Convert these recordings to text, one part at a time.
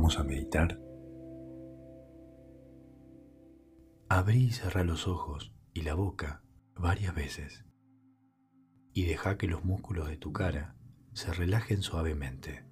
Vamos a meditar. Abrí y cerrá los ojos y la boca varias veces y deja que los músculos de tu cara se relajen suavemente.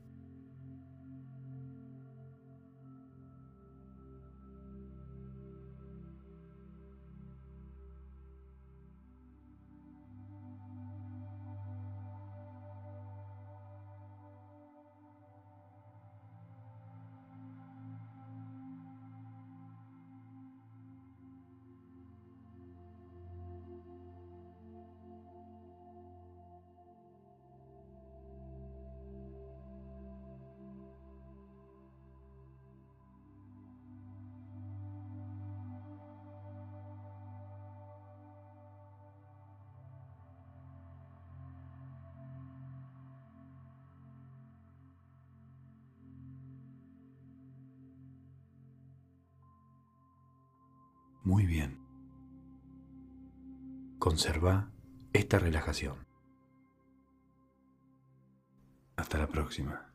Muy bien. Conserva esta relajación. Hasta la próxima.